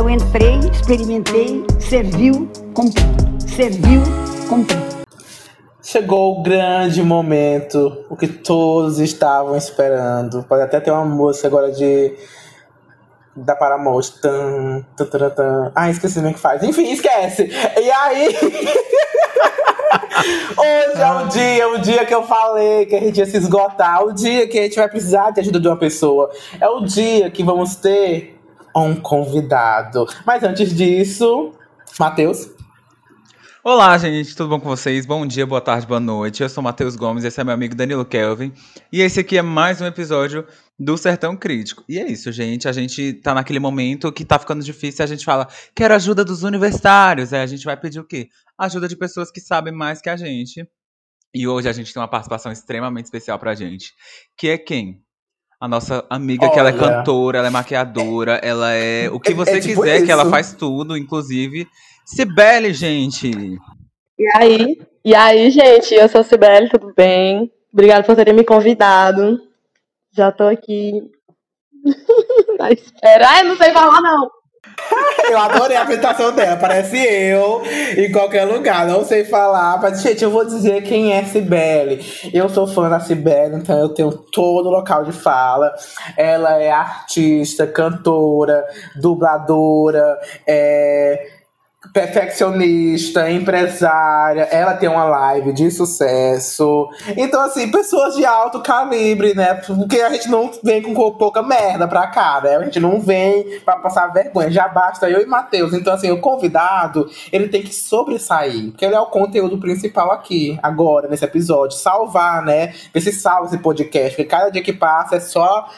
Eu entrei, experimentei, serviu, cumpri. Serviu, cumpri. Chegou o grande momento, o que todos estavam esperando. Pode até ter uma música agora de da Paramount. Tan, tan, tan, tan. Ah, esqueci é que faz. Enfim, esquece. E aí. Hoje é o dia, o dia que eu falei que a gente ia se esgotar, o dia que a gente vai precisar de ajuda de uma pessoa. É o dia que vamos ter um convidado. Mas antes disso, Matheus. Olá, gente, tudo bom com vocês? Bom dia, boa tarde, boa noite. Eu sou Matheus Gomes, esse é meu amigo Danilo Kelvin. E esse aqui é mais um episódio do Sertão Crítico. E é isso, gente. A gente tá naquele momento que tá ficando difícil. A gente fala, quero ajuda dos universitários. Aí a gente vai pedir o quê? Ajuda de pessoas que sabem mais que a gente. E hoje a gente tem uma participação extremamente especial pra gente. Que é quem? A nossa amiga, que ela é Olha. cantora, ela é maquiadora, ela é o que É- você é tipo quiser, que ela isso. faz tudo, inclusive. Cibele, gente! E aí? E aí, gente? Eu sou a Cibele, tudo bem? Obrigada por terem me convidado. Já tô aqui. Na espera. Ai, não sei falar, não. Eu adorei a apresentação dela, parece eu em qualquer lugar, não sei falar. Mas, gente, eu vou dizer quem é Cibele. Eu sou fã da Cibele, então eu tenho todo o local de fala. Ela é artista, cantora, dubladora, é perfeccionista, empresária, ela tem uma live de sucesso. Então, assim, pessoas de alto calibre, né? Porque a gente não vem com pouca merda pra cá, né? A gente não vem pra passar vergonha. Já basta eu e Matheus. Então, assim, o convidado, ele tem que sobressair. Porque ele é o conteúdo principal aqui, agora, nesse episódio. Salvar, né? Ver se salva esse podcast. Porque cada dia que passa é só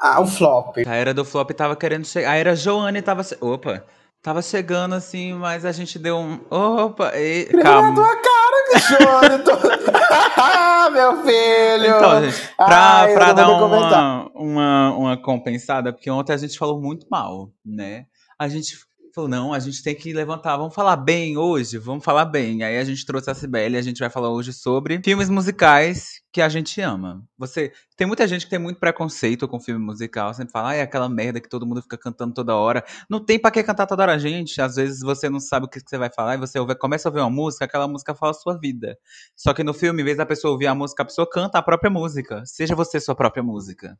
ah, o flop. A era do flop tava querendo chegar. A era Joane tava. Opa! Tava chegando assim, mas a gente deu um. Opa! E... Calma. tua cara, bichone! Tô... Meu filho! Então, gente, pra, Ai, pra dar uma, uma, uma compensada, porque ontem a gente falou muito mal, né? A gente falou, não, a gente tem que levantar, vamos falar bem hoje, vamos falar bem. Aí a gente trouxe a Cibele, a gente vai falar hoje sobre filmes musicais que a gente ama. Você tem muita gente que tem muito preconceito com filme musical, sempre fala, ah, é aquela merda que todo mundo fica cantando toda hora. Não tem pra que cantar toda hora, gente. Às vezes você não sabe o que você vai falar e você ouve- começa a ouvir uma música, aquela música fala a sua vida. Só que no filme, em vez da pessoa ouvir a música, a pessoa canta a própria música. Seja você sua própria música.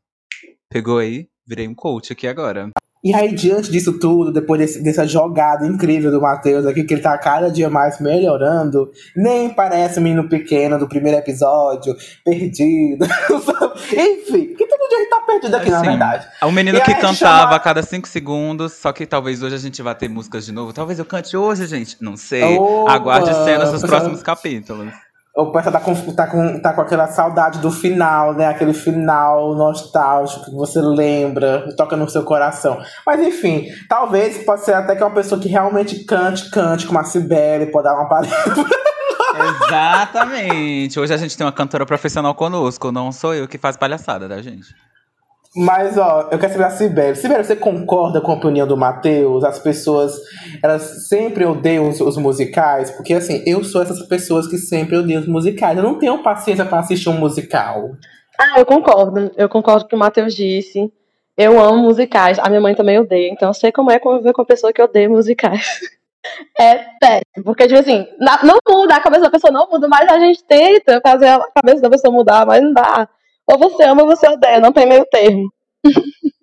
Pegou aí? Virei um coach aqui agora. E aí, diante disso tudo, depois desse- dessa jogada incrível do Matheus aqui, que ele tá cada dia mais melhorando, nem parece o menino pequeno do primeiro episódio, perdido. Enfim, que todo dia ele tá perdido aqui, na verdade. O menino E que cantava chama- a cada cinco segundos, só que talvez hoje a gente vá ter músicas de novo. Talvez eu cante hoje, gente. Não sei. Opa! Aguarde cenas dos próximos capítulos. O pessoal tá com, tá, com, tá com aquela saudade do final, né? Aquele final nostálgico que você lembra, toca no seu coração. Mas enfim, talvez pode ser até que uma pessoa que realmente cante, cante, como a Cibele, pode dar uma palestra. Exatamente. Hoje a gente tem uma cantora profissional conosco. Não sou eu que faz palhaçada, tá, gente? Mas, ó, eu quero saber a Sibeli. Sibeli, você concorda com a opinião do Matheus? As pessoas, elas sempre odeiam os, os musicais? Porque, assim, eu sou essas pessoas que sempre odeiam os musicais. Eu não tenho paciência pra assistir um musical. Ah, eu concordo. Eu concordo com o que o Matheus disse. Eu amo musicais. A minha mãe também odeia. Então eu sei como é conviver com uma pessoa que odeia musicais. É péssimo. Porque, tipo assim, não muda, a cabeça da pessoa não muda, mas a gente tenta fazer a cabeça da pessoa mudar, mas não dá. Ou você ama ou você odeia, não tem meio termo.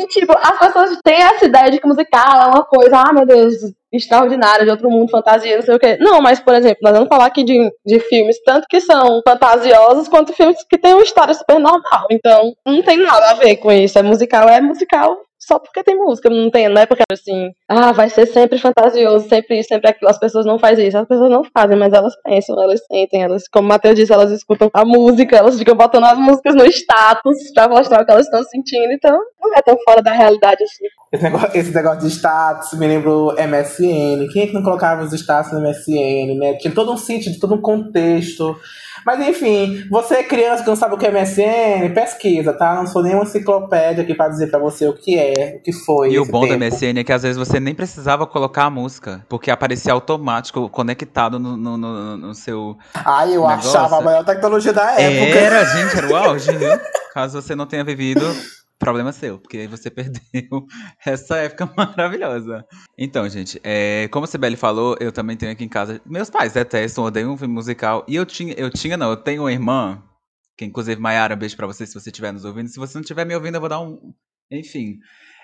E, tipo, as pessoas têm essa ideia de que musical é uma coisa, ah, meu Deus, extraordinária, de outro mundo, fantasia, não sei o quê. Não, mas, por exemplo, nós vamos falar aqui de, de filmes, tanto que são fantasiosos, quanto filmes que têm uma história super normal. Então, não tem nada a ver com isso. É musical, é musical só porque tem música, não tem, não é porque, assim, ah, vai ser sempre fantasioso, sempre isso, sempre aquilo. As pessoas não fazem isso, as pessoas não fazem, mas elas pensam, elas sentem, elas, como o Matheus disse, elas escutam a música, elas ficam botando as músicas no status pra mostrar o que elas estão sentindo, então não é tão fora da realidade assim. Esse negócio, esse negócio de status me lembrou MSN. Quem é que não colocava os status no MSN, né? Tinha todo um sentido, todo um contexto. Mas enfim, você é criança que não sabe o que é MSN, pesquisa, tá? Não sou nenhuma enciclopédia aqui pra dizer pra você o que é, o que foi. E o bom da tempo. MSN é que às vezes você nem precisava colocar a música, porque aparecia automático, conectado no, no, no- no seu. Ai, eu negócio. achava a maior tecnologia da época. Era, gente, era o auge, viu? Caso você não tenha vivido, problema seu, porque aí você perdeu essa época maravilhosa. Então, gente, é, como a Sibeli falou, eu também tenho aqui em casa. Meus pais detestam, odeiam um filme musical. E eu tinha, eu tinha, não, eu tenho uma irmã, que inclusive, Mayara, um beijo pra você se você estiver nos ouvindo. Se você não estiver me ouvindo, eu vou dar um. Enfim.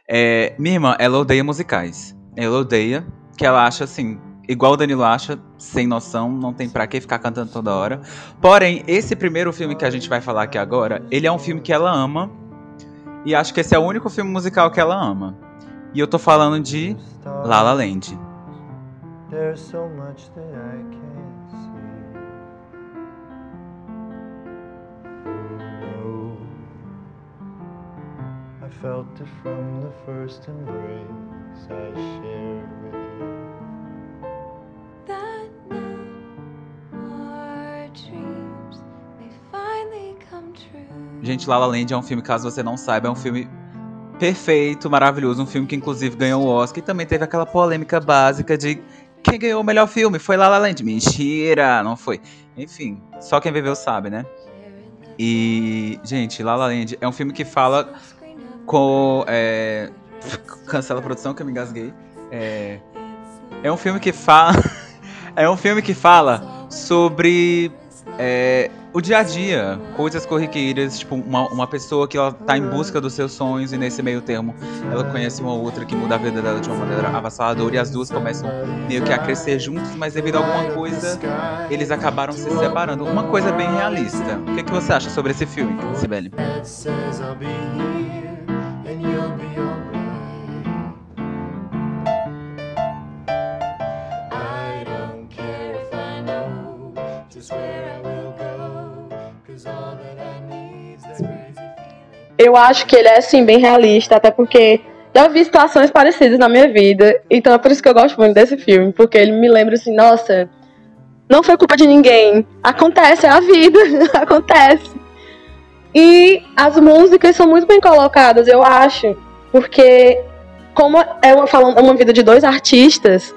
É, minha irmã, ela odeia musicais. Ela odeia, que ela acha assim, igual o Danilo acha, sem noção, não tem pra que ficar cantando toda hora. Porém, esse primeiro filme que a gente vai falar aqui agora, ele é um filme que ela ama. E acho que esse é o único filme musical que ela ama. E eu tô falando de La La Land. There's so much that I can't see. Oh, I felt it from the first embrace I shared with you. Gente, La La Land é um filme, caso você não saiba, é um filme perfeito, maravilhoso, um filme que inclusive ganhou o Oscar e também teve aquela polêmica básica de quem ganhou o melhor filme foi La La Land. Mentira, não foi. Enfim, só quem viveu sabe, né? E, gente, La La Land é um filme que fala com. É... Cancela a produção que eu me engasguei. É, é um filme que fala. é um filme que fala sobre é, o dia a dia, coisas corriqueiras, tipo, uma, uma pessoa que ela tá em busca dos seus sonhos e nesse meio termo ela conhece uma outra que muda a vida dela de uma maneira avassaladora e as duas começam meio que a crescer juntos, mas devido a alguma coisa eles acabaram se separando. Uma coisa bem realista. O que, que você acha sobre esse filme, Sibeli? Eu acho que ele é, assim, bem realista, até porque já vi situações parecidas na minha vida. Então é por isso que eu gosto muito desse filme, porque ele me lembra assim, nossa, não foi culpa de ninguém. Acontece, é a vida, acontece. E as músicas são muito bem colocadas, eu acho, porque como é uma, falando, é uma vida de dois artistas,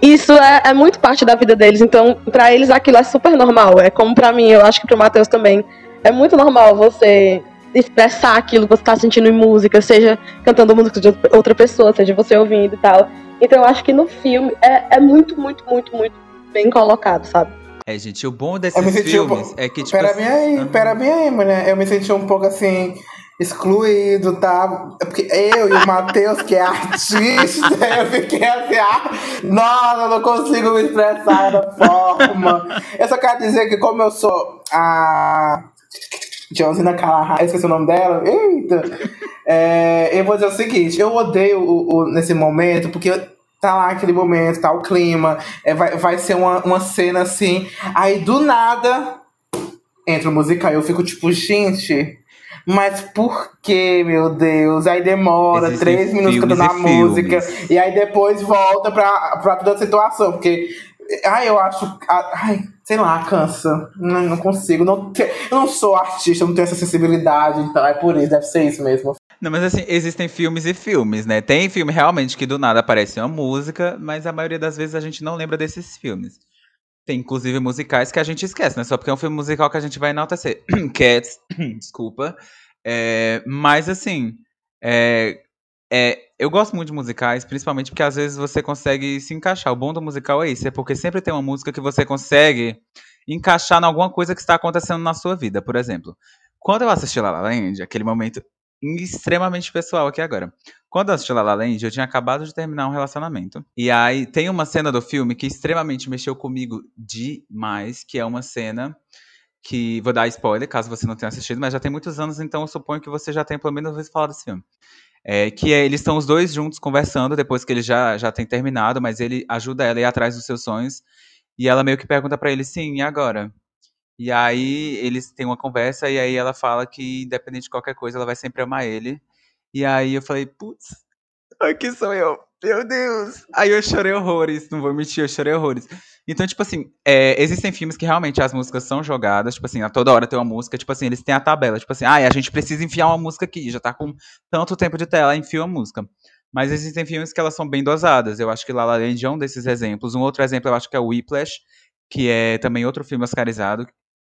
isso é, é muito parte da vida deles. Então, para eles aquilo é super normal. É como para mim, eu acho que pro Matheus também. É muito normal você expressar aquilo que você tá sentindo em música, seja cantando música de outra pessoa, seja você ouvindo e tal. Então eu acho que no filme é, é muito, muito, muito, muito bem colocado, sabe? É, gente, o bom desses filmes um é que, tipo... Pera bem assim, aí, pera bem aí, mulher. Eu me senti um pouco, assim, excluído, tá? É porque eu e o Matheus, que é artista, eu fiquei assim, ah, nossa, eu não consigo me expressar da forma. Eu só quero dizer que como eu sou a Johnsina Callahan, eu esqueci o nome dela. Eita! É, eu vou dizer o seguinte: eu odeio o, o, nesse momento, porque tá lá aquele momento, tá o clima, é, vai, vai ser uma, uma cena assim. Aí do nada entra o musical. Eu fico tipo, gente. Mas por que, meu Deus? Aí demora Existem três minutos cantando a música. E aí depois volta pra, pra toda a situação. Porque Ai, eu acho. Ai, sei lá, cansa. Não, não consigo. Não te, eu não sou artista, não tenho essa sensibilidade, então é por isso, deve ser isso mesmo. Não, mas assim, existem filmes e filmes, né? Tem filme realmente que do nada aparece uma música, mas a maioria das vezes a gente não lembra desses filmes. Tem inclusive musicais que a gente esquece, né? Só porque é um filme musical que a gente vai enaltecer. Cats, desculpa. É, mas assim, é, é, eu gosto muito de musicais, principalmente porque às vezes você consegue se encaixar. O bom do musical é isso, é porque sempre tem uma música que você consegue encaixar em alguma coisa que está acontecendo na sua vida. Por exemplo, quando eu assisti La La Land, aquele momento extremamente pessoal aqui agora. Quando eu assisti La La Land, eu tinha acabado de terminar um relacionamento. E aí tem uma cena do filme que extremamente mexeu comigo demais, que é uma cena que vou dar spoiler, caso você não tenha assistido, mas já tem muitos anos, então eu suponho que você já tenha pelo menos ouvido falar desse filme. É, que é, eles estão os dois juntos conversando depois que ele já, já tem terminado, mas ele ajuda ela a ir atrás dos seus sonhos. E ela meio que pergunta para ele, sim, e agora? E aí eles têm uma conversa e aí ela fala que, independente de qualquer coisa, ela vai sempre amar ele. E aí eu falei, putz, aqui sou eu. Meu Deus! Aí eu chorei horrores, não vou mentir, eu chorei horrores. Então, tipo assim, é, existem filmes que realmente as músicas são jogadas, tipo assim, a toda hora tem uma música, tipo assim, eles têm a tabela, tipo assim, ah, a gente precisa enfiar uma música aqui, já tá com tanto tempo de tela, enfia uma música. Mas existem filmes que elas são bem dosadas. Eu acho que La La Land é um desses exemplos. Um outro exemplo eu acho que é o Whiplash, que é também outro filme oscarizado.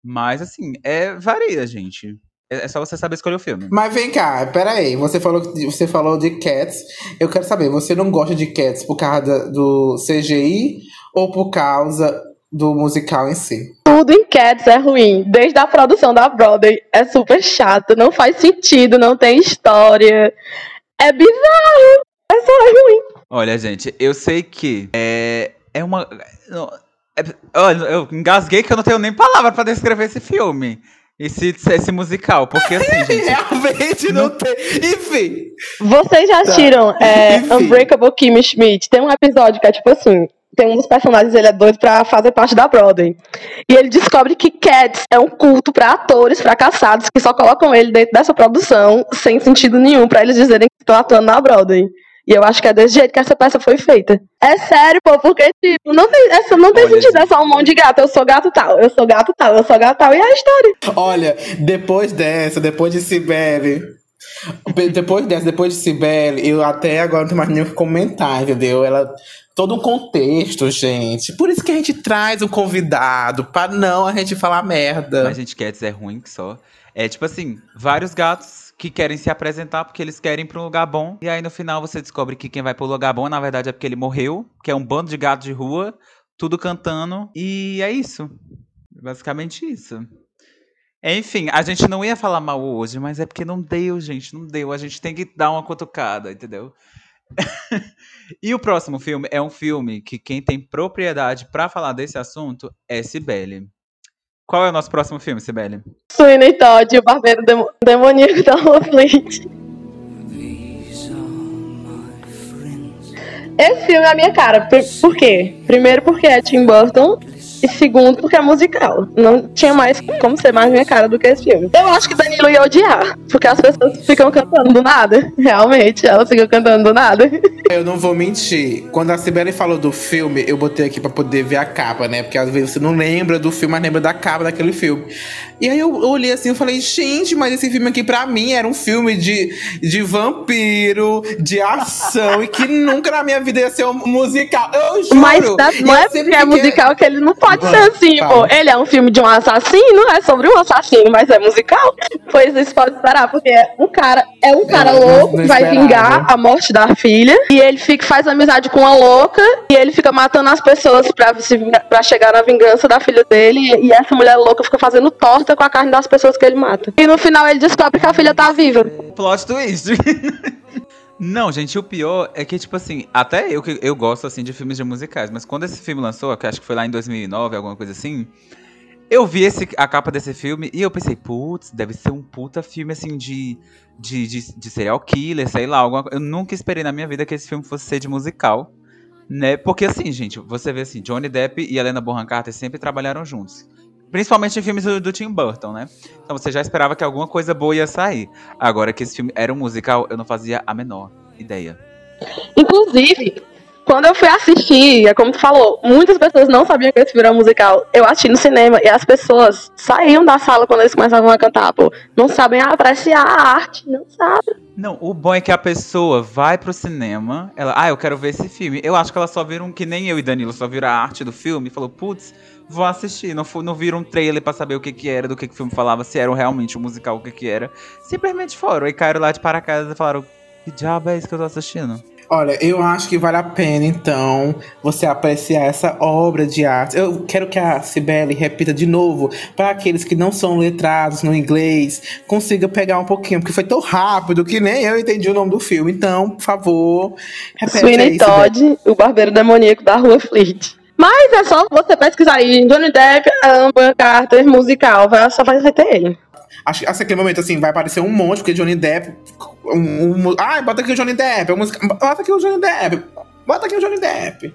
Mas, assim, é varia, gente. É é só você saber escolher o filme. Mas vem cá, peraí. Você falou, você falou de Cats. Eu quero saber, você não gosta de Cats por causa do CGI ou por causa do musical em si? Tudo em Cats é ruim. Desde a produção da Broadway é super chato, não faz sentido, não tem história. É bizarro. É só ruim. Olha, gente, eu sei que é, é uma. não, é- olha, eu engasguei que eu não tenho nem palavra pra descrever esse filme. Esse, esse musical. Porque assim, gente. Realmente não tem. Enfim. Vocês já assistiram é, Enfim. Unbreakable Kimmy Schmidt? Tem um episódio que é tipo assim: tem um dos personagens, ele é doido pra fazer parte da Broadway. E ele descobre que Cats é um culto pra atores fracassados que só colocam ele dentro dessa produção sem sentido nenhum pra eles dizerem que estão atuando na Broadway. E eu acho que é desse jeito que essa peça foi feita. É sério, pô, porque, tipo, não tem, essa não tem Olha, sentido, é gente. só um monte de gato. Eu sou gato tal, eu sou gato tal, eu sou gato tal. E é a história. Olha, depois dessa, depois de Cibele. Depois dessa, depois de Cibele, eu até agora não tenho mais nem o que comentar, entendeu? Ela. Todo um contexto, gente. Por isso que a gente traz um convidado, pra não a gente falar merda. Mas, gente, Cats é ruim só. É tipo assim, vários gatos que querem se apresentar porque eles querem ir pra um lugar bom. E aí no final você descobre que quem vai pro lugar bom, na verdade, é porque ele morreu, que é um bando de gatos de rua, tudo cantando. E é isso. Basicamente isso. Enfim, a gente não ia falar mal hoje, mas é porque não deu, gente, não deu. A gente tem que dar uma cutucada, entendeu? e o próximo filme é um filme que quem tem propriedade pra falar desse assunto é Cibele. Qual é o nosso próximo filme, Sibeli? Sweeney Todd e o barbeiro demo- demoníaco da Flint. Esse filme é a minha cara. Por, por quê? Primeiro porque é Tim Burton. E segundo porque é musical. Não tinha mais como ser mais minha cara do que esse filme. Eu acho que Danilo ia odiar. Porque as pessoas ficam cantando do nada. Realmente, elas ficam cantando do nada. Eu não vou mentir. Quando a Sibeli falou do filme, eu botei aqui pra poder ver a capa, né? Porque às vezes você não lembra do filme, mas lembra da capa daquele filme. E aí eu olhei assim e falei, gente, mas esse filme aqui pra mim era um filme de, de vampiro, de ação, e que nunca na minha vida ia ser um musical. Eu juro! Mas tá- não é sempre porque é musical que ele não pode Vai, ser assim, pô. Ele é um filme de um assassino, é sobre um assassino, mas é musical. Pois isso pode esperar, porque é um cara, é um cara não- louco que vai vingar a morte da filha. E ele fica, faz amizade com uma louca e ele fica matando as pessoas pra, se, pra chegar na vingança da filha dele. E, e essa mulher louca fica fazendo torta com a carne das pessoas que ele mata. E no final ele descobre que a filha tá viva. Plot twist. Não, gente, o pior é que, tipo assim, até eu que eu gosto, assim, de filmes de musicais, mas quando esse filme lançou, que acho que foi lá em 2009, alguma coisa assim, eu vi esse, a capa desse filme e eu pensei, putz, deve ser um puta filme, assim, de, de, de, de serial killer, sei lá, alguma. Eu nunca esperei na minha vida que esse filme fosse ser de musical, né? Porque, assim, gente, você vê assim, Johnny Depp e Helena Bonham Carter sempre trabalharam juntos. Principalmente em filmes do, do Tim Burton, né? Então você já esperava que alguma coisa boa ia sair. Agora que esse filme era um musical, eu não fazia a menor ideia. Inclusive, quando eu fui assistir, é como tu falou, muitas pessoas não sabiam que esse filme era musical. Eu assisti no cinema e as pessoas saíam da sala quando eles começavam a cantar, pô. Não sabem apreciar a arte, não sabem. Não, o bom é que a pessoa vai pro cinema, ela, ah, eu quero ver esse filme. Eu acho que elas só viram, que nem eu e Danilo, só viram a arte do filme e falou, putz, vou assistir. Não, não viram um trailer pra saber o que que era, do que que o filme falava, se era realmente um musical, o que que era. Simplesmente foram e caíram lá de paraquedas e falaram, que diabo é isso que eu tô assistindo? Olha, eu acho que vale a pena, então, você apreciar essa obra de arte. Eu quero que a Cibele repita de novo, para aqueles que não são letrados no inglês, consiga pegar um pouquinho, porque foi tão rápido que nem eu entendi o nome do filme. Então, por favor, repete Sweeney aí, Cibele. Todd, o barbeiro demoníaco da Rua Fleet. Mas é só você pesquisar aí Johnny Depp, Amber Carter, musical, vai, só vai ter ele. Acho que aquele momento assim, vai aparecer um monte, porque Johnny Depp. Um, um, ai, bota aqui o Johnny Depp. música- bota aqui o Johnny Depp. Bota aqui o Johnny Depp.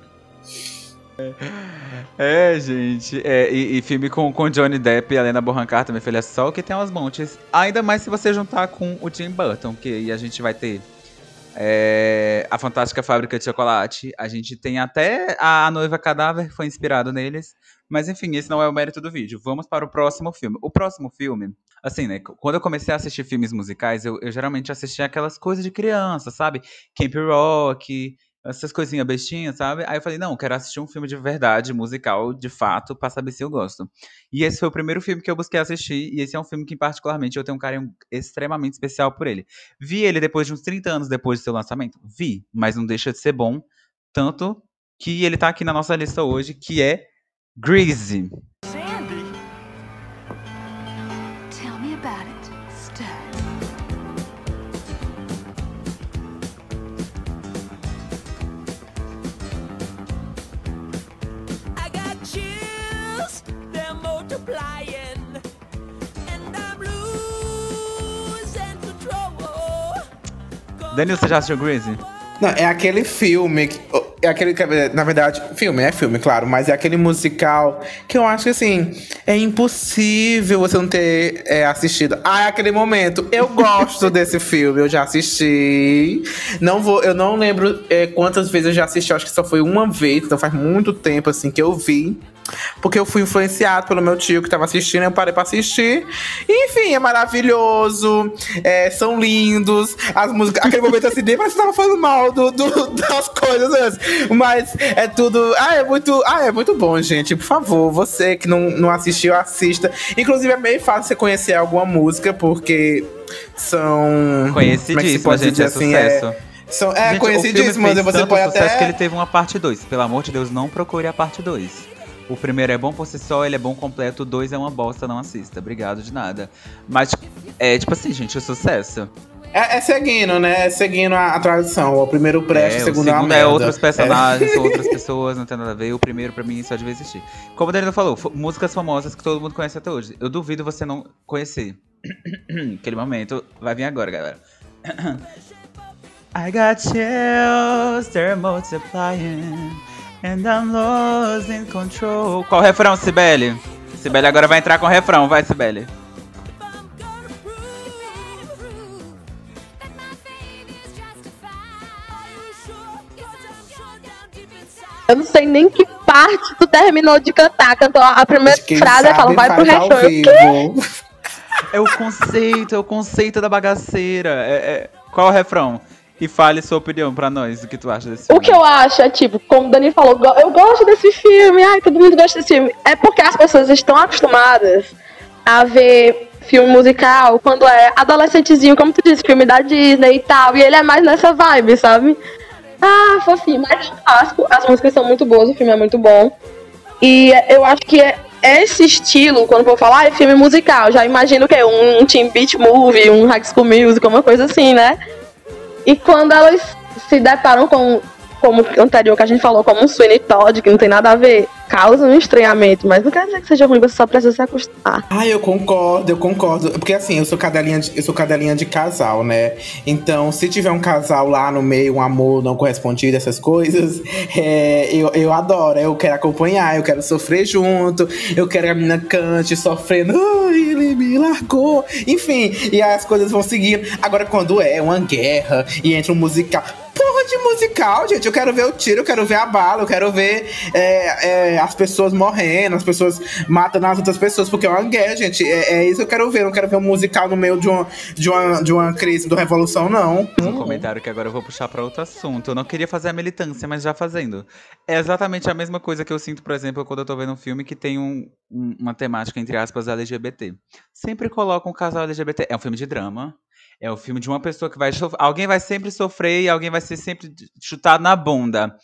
É, gente. É, e, e filme com, com Johnny Depp e Helena Bonham Carter, minha filha, é só que tem aos montes. Ainda mais se você juntar com o Tim Burton, que a gente vai ter é, a Fantástica Fábrica de Chocolate. A gente tem até a Noiva Cadáver, que foi inspirado neles. Mas enfim, esse não é o mérito do vídeo. Vamos para o próximo filme. O próximo filme, assim, né? Quando eu comecei a assistir filmes musicais, eu, eu geralmente assistia aquelas coisas de criança, sabe? Camp Rock, essas coisinhas bestinhas, sabe? Aí eu falei, não, quero assistir um filme de verdade, musical, de fato, pra saber se eu gosto. E esse foi o primeiro filme que eu busquei assistir, e esse é um filme que, particularmente, eu tenho um carinho extremamente especial por ele. Vi ele depois de uns 30 anos depois do seu lançamento? Vi, mas não deixa de ser bom, tanto que ele tá aqui na nossa lista hoje, que é Greasy. Sandy. Tell me about it, Stud. I got chills, they're multiplying, and I'm losing control. Daniel, você já assistiu Greasy? Não, é aquele filme. que- É aquele. que, Na verdade, filme, é filme, claro, mas é aquele musical que eu acho que assim. É impossível você não ter é, assistido. Ah, é aquele momento. Eu gosto desse filme, eu já assisti. Não vou, eu não lembro é, quantas vezes eu já assisti, acho que só foi uma vez, então faz muito tempo assim que eu vi. Porque eu fui influenciado pelo meu tio que tava assistindo, eu parei pra assistir. Enfim, é maravilhoso. é, são lindos. As músicas. Aquele momento assim, nem parece que tava falando mal do, do- das coisas. Mas é tudo. Ah, é muito. Ah, é muito bom, gente. Por favor, você que não, não assistiu, assista. Inclusive, é meio fácil você conhecer alguma música, porque são. é Conhecidíssimo, pode gente, é assim? sucesso. É, são, é Gente, conhecidíssimo, fez você pode sucesso até. que ele teve uma parte 2. Pelo amor de Deus, não procure a parte 2. O primeiro é bom por si só, ele é bom completo. O dois é uma bosta, não assista. Obrigado de nada. Mas, é tipo assim, gente, o sucesso. É, é seguindo, né? É seguindo a, a tradição. O primeiro presta, é, o o segundo é uma segundo é merda. outros personagens, são outras pessoas, não tem nada a ver. O primeiro, pra mim, só devia existir. Como o Danilo falou, músicas famosas que todo mundo conhece até hoje. Eu duvido você não conhecer. Aquele momento vai vir agora, galera. I got chills, they're multiplying, and I'm losing control. Qual o refrão, Sibeli? Sibeli agora vai entrar com o refrão, vai, Sibeli. Eu não sei nem que parte tu terminou de cantar. Cantou a primeira frase e sabe vai pro refrão. É o conceito, é o conceito da bagaceira. É, é- Qual o refrão? E fale sua opinião pra nós, o que tu acha desse O filme. que eu acho é tipo, como o Dani falou, eu gosto desse filme, ai, todo mundo gosta desse filme. É porque as pessoas estão acostumadas a ver filme musical quando é adolescentezinho, como tu disse, filme da Disney e tal. E ele é mais nessa vibe, sabe? Ah, fofinho, mas é um clássico. As músicas são muito boas, o filme é muito bom. E eu acho que é esse estilo, quando vou falar, é filme musical. Já imagino que é um, um Teen Beat Movie, um High School Music, uma coisa assim, né? E quando elas se deparam com, como anterior que a gente falou, como um Sweeney Todd, que não tem nada a ver, causa um estranhamento, mas não quer dizer que seja ruim, você só precisa se acostumar. Ah, eu concordo, eu concordo. Porque assim, eu sou cadelinha de, eu sou cadelinha de casal, né? Então, se tiver um casal lá no meio, um amor não correspondido, essas coisas, é, eu, eu adoro. Eu quero acompanhar, eu quero sofrer junto, eu quero que a menina cante, sofrendo. Ai, ele me largou. Enfim, e as coisas vão seguindo. Agora, quando é uma guerra e entra um musical. De musical, gente. Eu quero ver o tiro, eu quero ver a bala, eu quero ver é, é, as pessoas morrendo, as pessoas matando as outras pessoas, porque é uma guerra, gente. É, é isso que eu quero ver. Eu não quero ver um musical no meio de uma, de uma, de uma crise do revolução, não. um comentário que agora eu vou puxar pra outro assunto. Eu não queria fazer a militância, mas já fazendo. É exatamente a mesma coisa que eu sinto, por exemplo, quando eu tô vendo um filme que tem um- um- uma temática, entre aspas, LGBT. Sempre coloca um casal LGBT. É um filme de drama. É o filme de uma pessoa que vai. sof- Alguém vai sempre sofrer e alguém vai ser sempre chutado na bunda.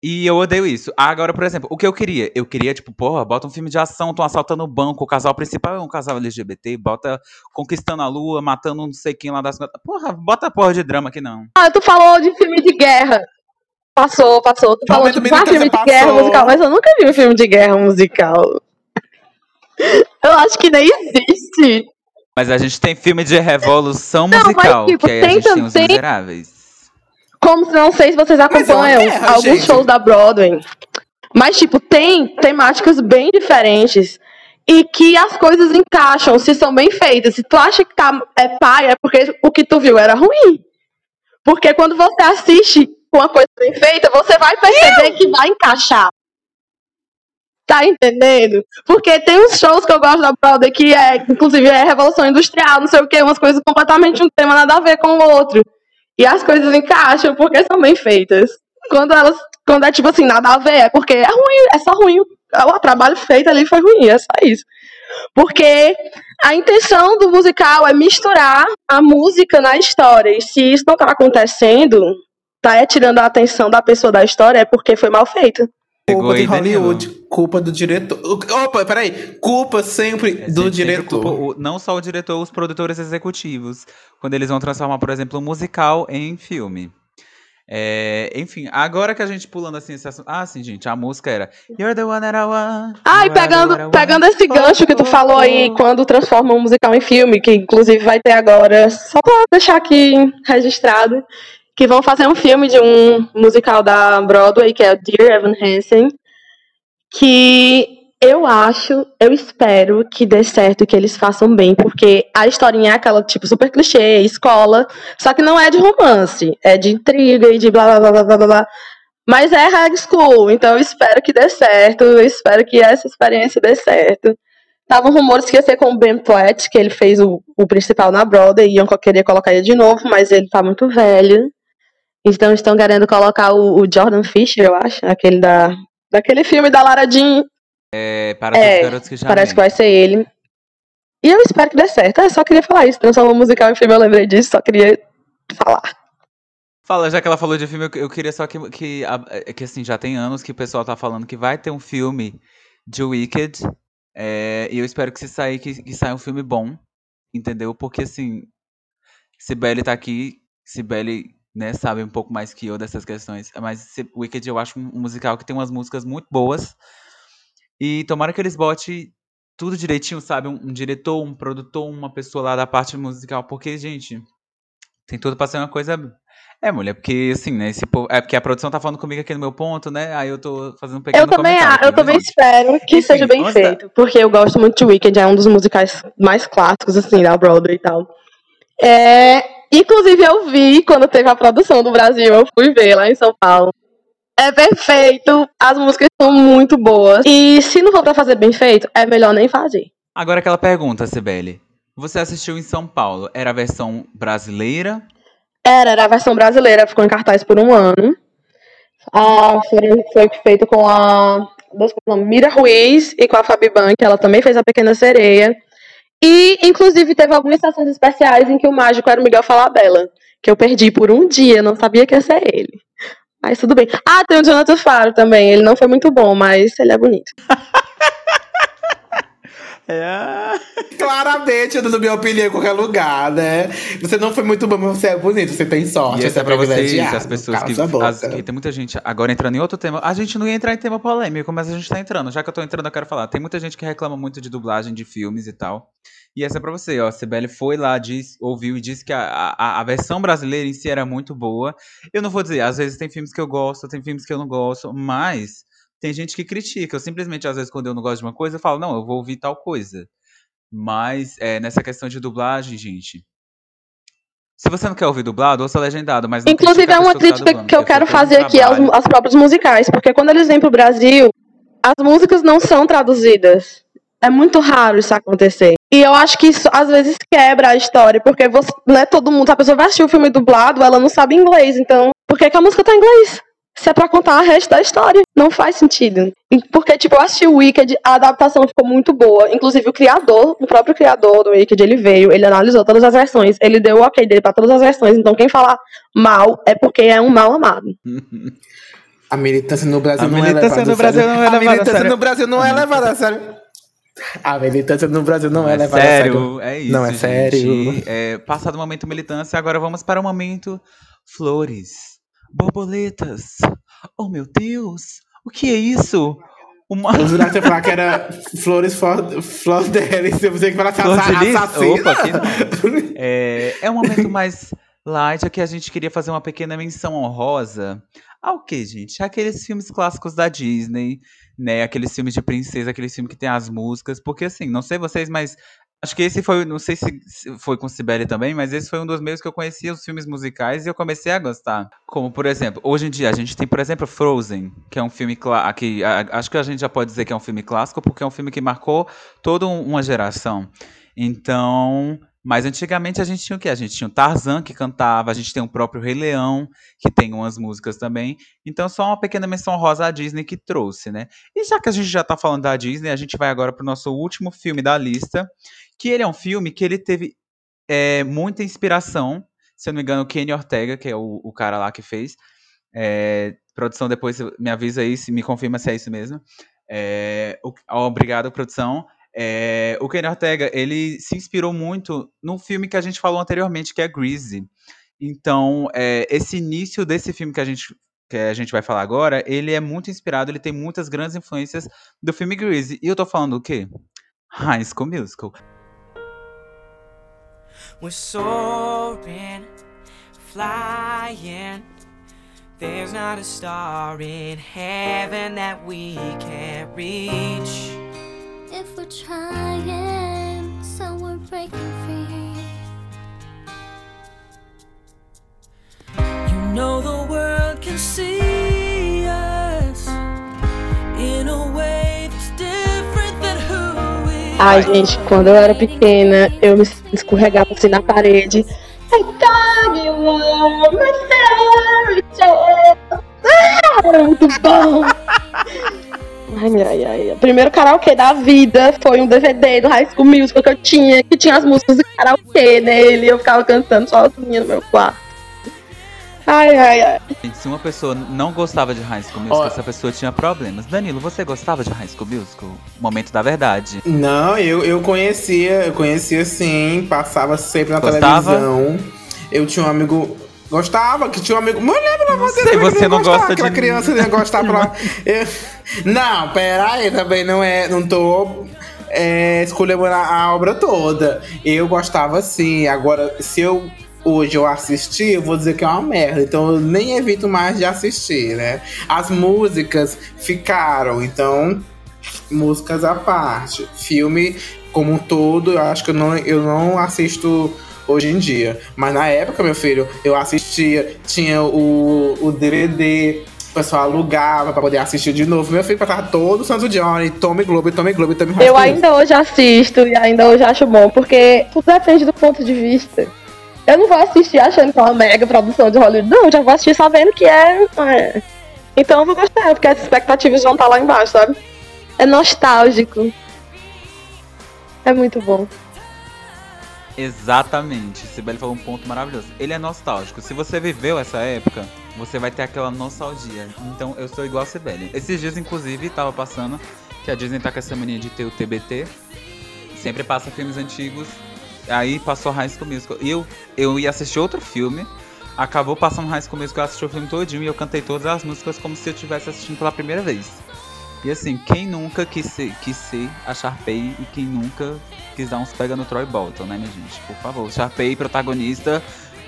E eu odeio isso. Agora, por exemplo, o que eu queria? Eu queria, tipo, porra, bota um filme de ação, tão assaltando o banco, o casal principal é um casal LGBT, bota conquistando a lua, matando não sei quem lá das. Porra, bota porra de drama aqui não. Ah, tu falou de filme de guerra. Passou, passou. Tu falou de ah, filme de guerra passou. musical, mas eu nunca vi um filme de guerra musical. Eu acho que nem existe. Mas a gente tem filme de revolução Não, mas, musical, tipo, que aí a tem gente tem os também- miseráveis. Como se não sei se vocês Mas é acompanham guerra, alguns gente. shows da Broadway. Mas, tipo, tem temáticas bem diferentes. E que as coisas encaixam, se são bem feitas. Se tu acha que tá, é pai, é porque o que tu viu era ruim. Porque quando você assiste uma coisa bem feita, você vai perceber que vai encaixar. Tá entendendo? Porque tem uns shows que eu gosto da Broadway que é, inclusive, é Revolução Industrial, não sei o que, umas coisas completamente um tema nada a ver com o outro. E as coisas encaixam porque são bem feitas. Quando elas. Quando é tipo assim, nada a ver, é porque é ruim, é só ruim. O trabalho feito ali foi ruim, é só isso. Porque a intenção do musical é misturar a música na história. E se isso não tá acontecendo, tá é tirando a atenção da pessoa da história, é porque foi mal feito. Culpa de? Hollywood, culpa do diretor. Opa, peraí. Culpa sempre É, do sempre- sempre diretor. culpa o- não só o diretor, os produtores executivos. Quando eles vão transformar, por exemplo, um musical em filme. É, enfim, agora que a gente pulando assim esse assunto. Ah, sim, gente, a música era You're the one that I want. Are the one pegando, pegando esse gancho que tu falou aí, quando transforma um musical em filme, que inclusive vai ter agora, só pra deixar aqui registrado, que vão fazer um filme de um musical da Broadway, que é o Dear Evan Hansen, que eu acho, eu espero que dê certo, que eles façam bem, porque a historinha é aquela, tipo, super clichê, escola, só que não é de romance, é de intriga e de blá blá blá blá blá blá. Mas é high school, então eu espero que dê certo, eu espero que essa experiência dê certo. Estavam rumores que ia ser com o Ben Platt, que ele fez o, o principal na Broadway, e iam querer colocar ele de novo, mas ele tá muito velho. Então estão querendo colocar o, o Jordan Fisher, eu acho, aquele da, daquele filme da Lara Jean, É, para É, os garotos que já parece que amei. vai ser ele. E eu espero que dê certo. Eu só queria falar isso, transformou musical em filme, eu lembrei disso, só queria falar. Fala, já que ela falou de filme, eu, queria só que, que, é que assim, já tem anos que o pessoal tá falando que vai ter um filme de Wicked. é, e eu espero que se sair, que, que saia um filme bom. Entendeu? Porque assim, Sibeli tá aqui, Sibeli, né, sabe um pouco mais que eu dessas questões. Mas se- Wicked eu acho um, musical que tem umas músicas muito boas. E tomara que eles botem tudo direitinho, sabe? Um, um diretor, um produtor, uma pessoa lá da parte musical. Porque, gente, tem tudo pra ser uma coisa. É, mulher, porque assim, né? Esse povo... É porque a produção tá falando comigo aqui no meu ponto, né? Aí eu tô fazendo um pequeno Eu também, eu viu, também espero que Enfim, seja bem feito, porque eu gosto muito de Wicked, é um dos musicais mais clássicos, assim, da Broadway e tal. É, inclusive, eu vi quando teve a produção do Brasil, eu fui ver lá em São Paulo. É perfeito, as músicas são muito boas. E se não for pra fazer bem feito, é melhor nem fazer. Agora aquela pergunta, Sibeli. Você assistiu em São Paulo? Era a versão brasileira? Era, era a versão brasileira, ficou em cartaz por um ano. Ah, foi, foi feito com a? Mira Ruiz e com a Fabi Ban, que ela também fez a Pequena Sereia. E, inclusive, teve algumas estações especiais em que o mágico era o Miguel Falabella, que eu perdi por um dia, não sabia que ia ser ele. Mas tudo bem. Ah, tem o Jonathan Faro também, ele não foi muito bom, mas ele é bonito. É. Claramente, eu dando minha opinião em qualquer lugar, né? Você não foi muito bom, mas você é bonito, você tem sorte. E essa é pra vocês, privilegiado. as pessoas que, as- que Tem muita gente. Agora entrando em outro tema. A gente não ia entrar em tema polêmico, mas a gente tá entrando. Já que eu tô entrando, eu quero falar. Tem muita gente que reclama muito de dublagem de filmes e tal. E essa é pra você, ó. A Sibeli foi lá, diz, ouviu e disse que a, a, a versão brasileira em si era muito boa. Eu não vou dizer, às vezes tem filmes que eu gosto, tem filmes que eu não gosto, mas tem gente que critica. Eu simplesmente, às vezes, quando eu não gosto de uma coisa, eu falo, não, eu vou ouvir tal coisa. Mas é, nessa questão de dublagem, gente. Se você não quer ouvir dublado, ouça legendado, mas não Inclusive, é uma que tá crítica dublando, que eu quero um fazer aqui aos, aos próprios musicais, porque quando eles vêm pro Brasil, as músicas não são traduzidas. É muito raro isso acontecer. E eu acho que isso às vezes quebra a história, porque você, não é todo mundo, a pessoa vai assistir o filme dublado, ela não sabe inglês, então por que, que a música tá em inglês? Se é pra contar o resto da história. Não faz sentido. Porque, tipo, eu assisti o Wicked, a adaptação ficou muito boa. Inclusive, o criador, o próprio criador do Wicked, ele veio, ele analisou todas as versões, ele deu o ok dele pra todas as versões. Então, quem falar mal é porque é um mal amado. A militância no Brasil A não é militância levada no a Brasil sério. não é A militância no Brasil não é levada a sério. A militância no Brasil não é é levada a sério. sério, é isso. Não é gente. sério. É, passado o momento militância, agora vamos para o momento flores, borboletas. Oh meu Deus, o que é isso? Uma que você ia falar que era Flores Flor Delis. Eu pensei que Flor de lis? assassina. Opa, que não. É, é um momento mais light, aqui a gente queria fazer uma pequena menção honrosa ao que, gente? Aqueles filmes clássicos da Disney, né? Aqueles filmes de princesa, aqueles filmes que tem as músicas, porque assim, não sei vocês, mas acho que esse foi, não sei se foi com Sibeli também, mas esse foi um dos meus que eu conhecia os filmes musicais e eu comecei a gostar. Como, por exemplo, hoje em dia a gente tem, por exemplo, Frozen, que é um filme clá- que a- acho que a gente já pode dizer que é um filme clássico, porque é um filme que marcou toda um- uma geração. Então, Mas antigamente a gente tinha o quê? A gente tinha o Tarzan que cantava, a gente tem o próprio Rei Leão, que tem umas músicas também. Então, só uma pequena menção rosa à Disney que trouxe, né? E já que a gente já tá falando da Disney, a gente vai agora pro nosso último filme da lista, que ele é um filme que ele teve é, muita inspiração. Se eu não me engano, o Kenny Ortega, que é o, o cara lá que fez. É, produção, depois me avisa aí, se me confirma se é isso mesmo. É, o- obrigado, produção. É, o Kenny Ortega, ele se inspirou muito num filme que a gente falou anteriormente, que é Greasy. Então, é, esse início desse filme que a gente que a gente vai falar agora, ele é muito inspirado, ele tem muitas grandes influências do filme Greasy. E eu tô falando o quê? High School Musical. We're soaring, flying. There's not a star in heaven that we can't reach. Trying, so we're breaking free. You know the world can see us in a way that's different than who we Ai, gente, quando eu era pequena, eu me escorregava assim na parede. I thought you were my fairy tale. Ah, era muito bom. Ai, ai, ai. O primeiro karaokê da vida foi um DVD do High School Musical que eu tinha, que tinha as músicas de karaokê nele. E eu ficava cantando sozinha no meu quarto. Ai, ai, ai. Gente, se uma pessoa não gostava de High School Musical, Ó. essa pessoa tinha problemas. Danilo, você gostava de High School Musical? Momento da verdade. Não, eu, eu conhecia, eu conhecia sim, passava sempre na Gostava? televisão. Eu tinha um amigo. Gostava, que tinha um amigo. Pelo amor de Deus, sei, você não gosta Aquela de- criança ia gostar pra. Eu- Não, pera aí, também não é. Não tô. É, escolhendo a, a obra toda. Eu gostava sim. Agora, se eu hoje eu assistir, eu vou dizer que é uma merda. Então eu nem evito mais de assistir, né? As músicas ficaram, então músicas à parte. Filme como um todo, eu acho que eu não, eu não assisto hoje em dia. Mas na época, meu filho, eu assistia, tinha o, o DVD, o pessoal alugava pra poder assistir de novo. Meu filho passava todo santo Johnny, Tommy Globo, Tommy Globo, Tommy Eu ainda hoje assisto e ainda hoje acho bom, porque tudo depende do ponto de vista. Eu não vou assistir achando que é uma mega produção de Hollywood, não, eu já vou assistir sabendo que é. é. Então eu vou gostar, porque as expectativas vão estar lá embaixo, sabe? É nostálgico. É muito bom. Exatamente. Sibeli falou um ponto maravilhoso. Ele é nostálgico. Se você viveu essa época, você vai ter aquela nostalgia. Então eu sou igual a Sibeli. Esses dias, inclusive, tava passando que a Disney tá com essa mania de ter o TBT. Sempre passa filmes antigos. Aí passou High School Musical. E eu, eu ia assistir outro filme. Acabou passando High School Musical, eu assisti o filme todinho e eu cantei todas as músicas como se eu estivesse assistindo pela primeira vez. E assim, quem nunca quis ser, quis ser a Sharpay e quem nunca quis dar uns pega no Troy Bolton, né, minha gente? Por favor, Sharpay, protagonista,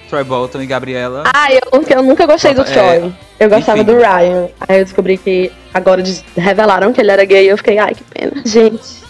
Troy Bolton e Gabriela. Ah, eu, eu nunca gostei do É, Troy. Eu gostava enfim. do Ryan. Aí eu descobri que agora revelaram que ele era gay e eu fiquei, ai, que pena. Gente.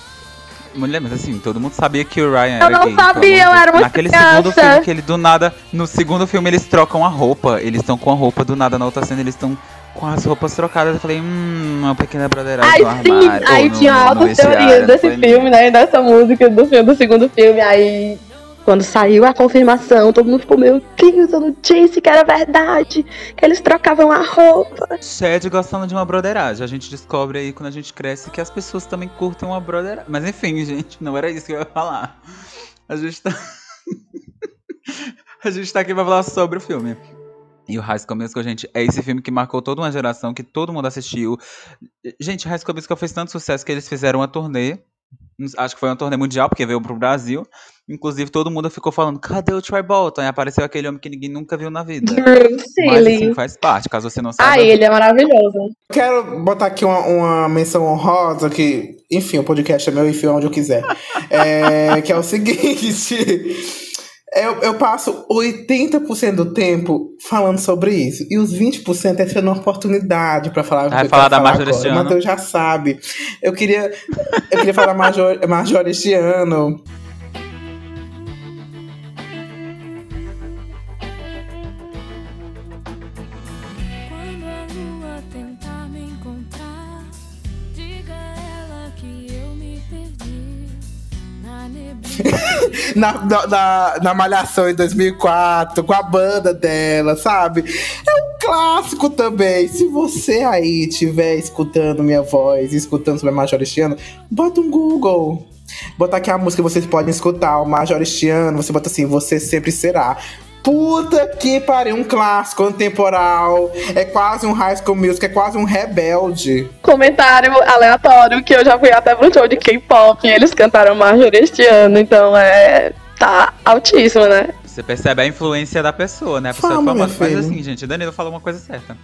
Mulher, mas assim, todo mundo sabia que o Ryan Eu era não gay, sabia, pelo amor de eu era uma Naquele criança. segundo filme que ele do nada, no segundo filme eles trocam a roupa, eles estão com a roupa do nada, na outra cena eles estão com as roupas trocadas. Eu falei, hum, uma pequena broderagem Ai, no sim, armário. aí no- tinha altas teorias desse filme, né? Dessa música do filme, do segundo filme. Aí, quando saiu a confirmação, todo mundo ficou, meu Deus, eu não disse que era verdade. Que eles trocavam a roupa. Chad gostando de uma broderagem. A gente descobre aí quando a gente cresce que as pessoas também curtem uma broderagem. Mas enfim, gente, não era isso que eu ia falar. A gente tá. a gente tá aqui pra falar sobre o filme. E o High School Musical, gente, é esse filme que marcou toda uma geração, que todo mundo assistiu. Gente, High School Musical fez tanto sucesso que eles fizeram uma turnê. Acho que foi uma turnê mundial, porque veio pro Brasil. Inclusive, todo mundo ficou falando, cadê o Troy Bolton? E apareceu aquele homem que ninguém nunca viu na vida. Mas Silly. assim, faz parte, caso você não saiba. Ai, ele é maravilhoso. Quero botar aqui uma, uma menção honrosa, que, enfim, o podcast é meu, enfim, onde eu quiser. É, que é o seguinte. Eu, eu passo 80% do tempo falando sobre isso. E os 20% é sendo uma oportunidade pra falar Vai falar da agora. este ano? Matheus já sabe. Eu queria, eu queria falar Major, Marjorie este ano. na na, na, na, Malhação em 2004, com a banda dela, sabe? É um clássico também. Se você aí estiver escutando minha voz, escutando sobre a Majoristiano, bota um Google. Bota aqui a música que vocês podem escutar, o Majoristiano, você bota assim, você sempre será. Puta que pariu, um clássico temporal. É quase um High School Music, é quase um rebelde. Comentário aleatório que eu já fui até pro show de K-pop e eles cantaram Marjorie este ano, então é. tá altíssimo, né? Você percebe a influência da pessoa, né? A pessoa Fama, é famosa. Mas assim, gente, Danilo falou uma coisa certa.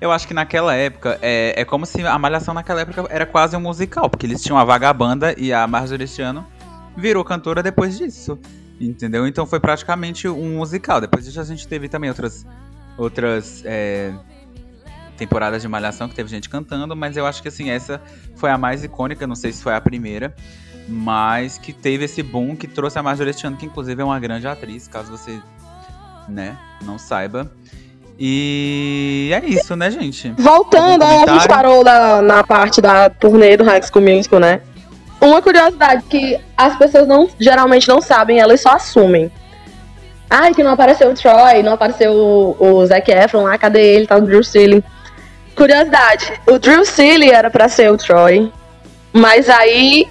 Eu acho que naquela época, é, é como se a Malhação naquela época era quase um musical, porque eles tinham a Vagabanda e a Marjorie este ano virou cantora depois disso. Entendeu? Então foi praticamente um musical. Depois disso a gente teve também outras, outras é, temporadas de Malhação que teve gente cantando, mas eu acho que assim, essa foi a mais icônica, não sei se foi a primeira, mas que teve esse boom que trouxe a Marjorie ano, que inclusive é uma grande atriz, caso você né, não saiba. E é isso, né, gente? Voltando, a gente parou na, na parte da turnê do High School Musical, né? Uma curiosidade que as pessoas não, geralmente não sabem, elas só assumem. Ai, que não apareceu o Troy, não apareceu o, o Zac Efron lá, cadê ele? Tá o Drew Seeley. Curiosidade, o Drew Seeley era pra ser o Troy, mas aí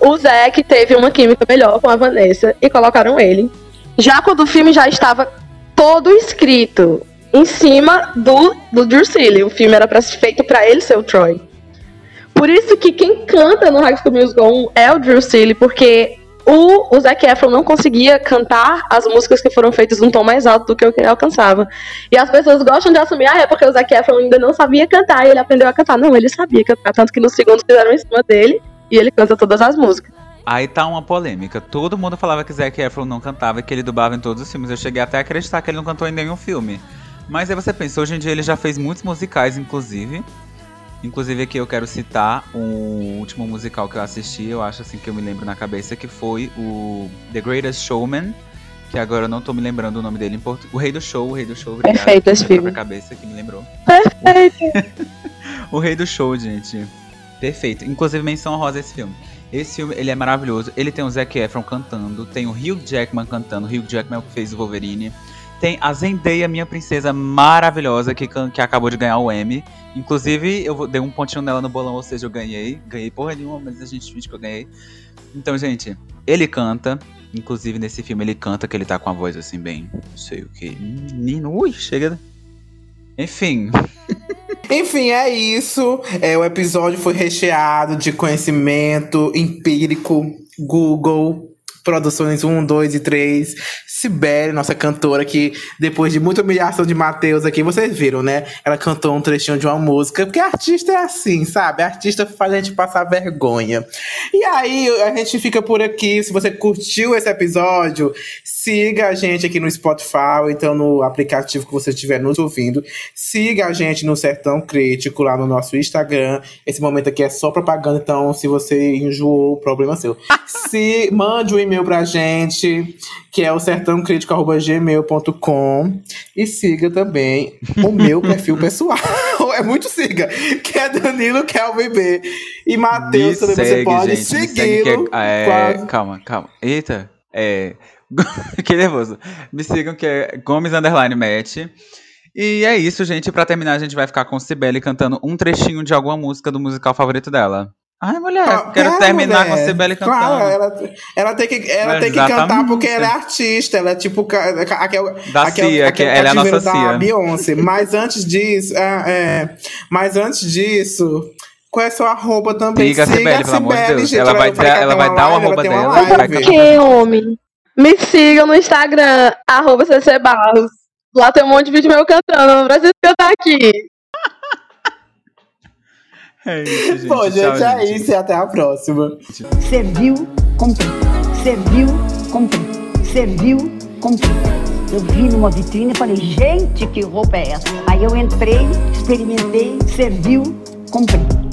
o Zac teve uma química melhor com a Vanessa e colocaram ele. Já quando o filme já estava todo escrito em cima do, do Drew Seeley, o filme era pra, feito pra ele ser o Troy. Por isso que quem canta no High School Musical 1 é o Drew Seeley, porque o, o Zac Efron não conseguia cantar as músicas que foram feitas num tom mais alto do que o que ele alcançava. E as pessoas gostam de assumir, ah, é porque o Zac Efron ainda não sabia cantar e ele aprendeu a cantar. Não, ele sabia cantar, tanto que no segundo fizeram em cima dele e ele canta todas as músicas. Aí tá uma polêmica. Todo mundo falava que Zac Efron não cantava e que ele dublava em todos os filmes. Eu cheguei até a acreditar que ele não cantou em nenhum filme. Mas aí você pensa, hoje em dia ele já fez muitos musicais, inclusive. Inclusive aqui eu quero citar o último musical que eu assisti, eu acho assim que eu me lembro na cabeça, que foi o The Greatest Showman, que agora eu não tô me lembrando o nome dele em português. O Rei do Show, o Rei do Show, obrigado. Perfeito esse filme. cabeça que me lembrou. Perfeito. O Rei do Show, gente. Perfeito. Inclusive, menção rosa esse filme. Esse filme, ele é maravilhoso. Ele tem o Zac Efron cantando, tem o Hugh Jackman cantando. O Hugh Jackman é o que fez o Wolverine. Tem a Zendaya, minha princesa maravilhosa, que, que acabou de ganhar o Emmy. Inclusive, eu vou- dei um pontinho nela no bolão, ou seja, eu ganhei. Ganhei porra nenhuma, mas a gente finge que eu ganhei. Então, gente, ele canta. Inclusive, nesse filme, ele canta que ele tá com a voz assim, bem. Não sei o que. Menino, ui, chega. Enfim, Enfim, é isso. É, o episódio foi recheado de conhecimento empírico, Google, produções 1, 2 e 3. Sibeli, nossa cantora, que depois de muita humilhação de Matheus aqui, vocês viram, né? Ela cantou um trechinho de uma música, porque artista é assim, sabe? Artista faz a gente passar vergonha. E aí, a gente fica por aqui. Se você curtiu esse episódio, siga a gente aqui no Spotify, ou então no aplicativo que você estiver nos ouvindo. Siga a gente no Sertão Crítico, lá no nosso Instagram. Esse momento aqui é só propaganda, então se você enjoou, o problema é seu. Se mande um e-mail pra gente, que é o sertãocrítico.gmail.com e siga também o meu perfil pessoal. é muito siga, que é Danilo Kelvin B. E Matheus também você pode segue segui-lo. é- é, Quase. Calma, calma. Eita, é. que nervoso. Me sigam que é Gomes Underline Match. E é isso, gente. Pra terminar, a gente vai ficar com Cibele cantando um trechinho de alguma música do musical favorito dela. Ai, mulher, Ah, quero terminar mulher. com Cibele cantando. Claro, ela, ela tem que, ela tem que cantar porque ela é artista. Ela é tipo ca- ca- aquel, Da aquel, Cia, aquel que ela é a nossa da Cia. Beyoncé. Mas antes disso, é, é, mas antes disso, qual é sua arroba também? Siga a Cibele, pelo amor de Deus. gente. Ela vai ela tem vai uma dar o live, arroba dela, live. Mas que homem? Me sigam no Instagram, arroba CC Barros. Lá tem um monte de vídeo meu cantando, não preciso cantar aqui. É isso, gente. Bom, gente, Tchau, é isso e até a próxima. Serviu, cumpri. Serviu, cumpri. Serviu, cumpri. Eu vi numa vitrine e falei, gente, que roupa é essa? Aí eu entrei, experimentei, serviu, cumpri.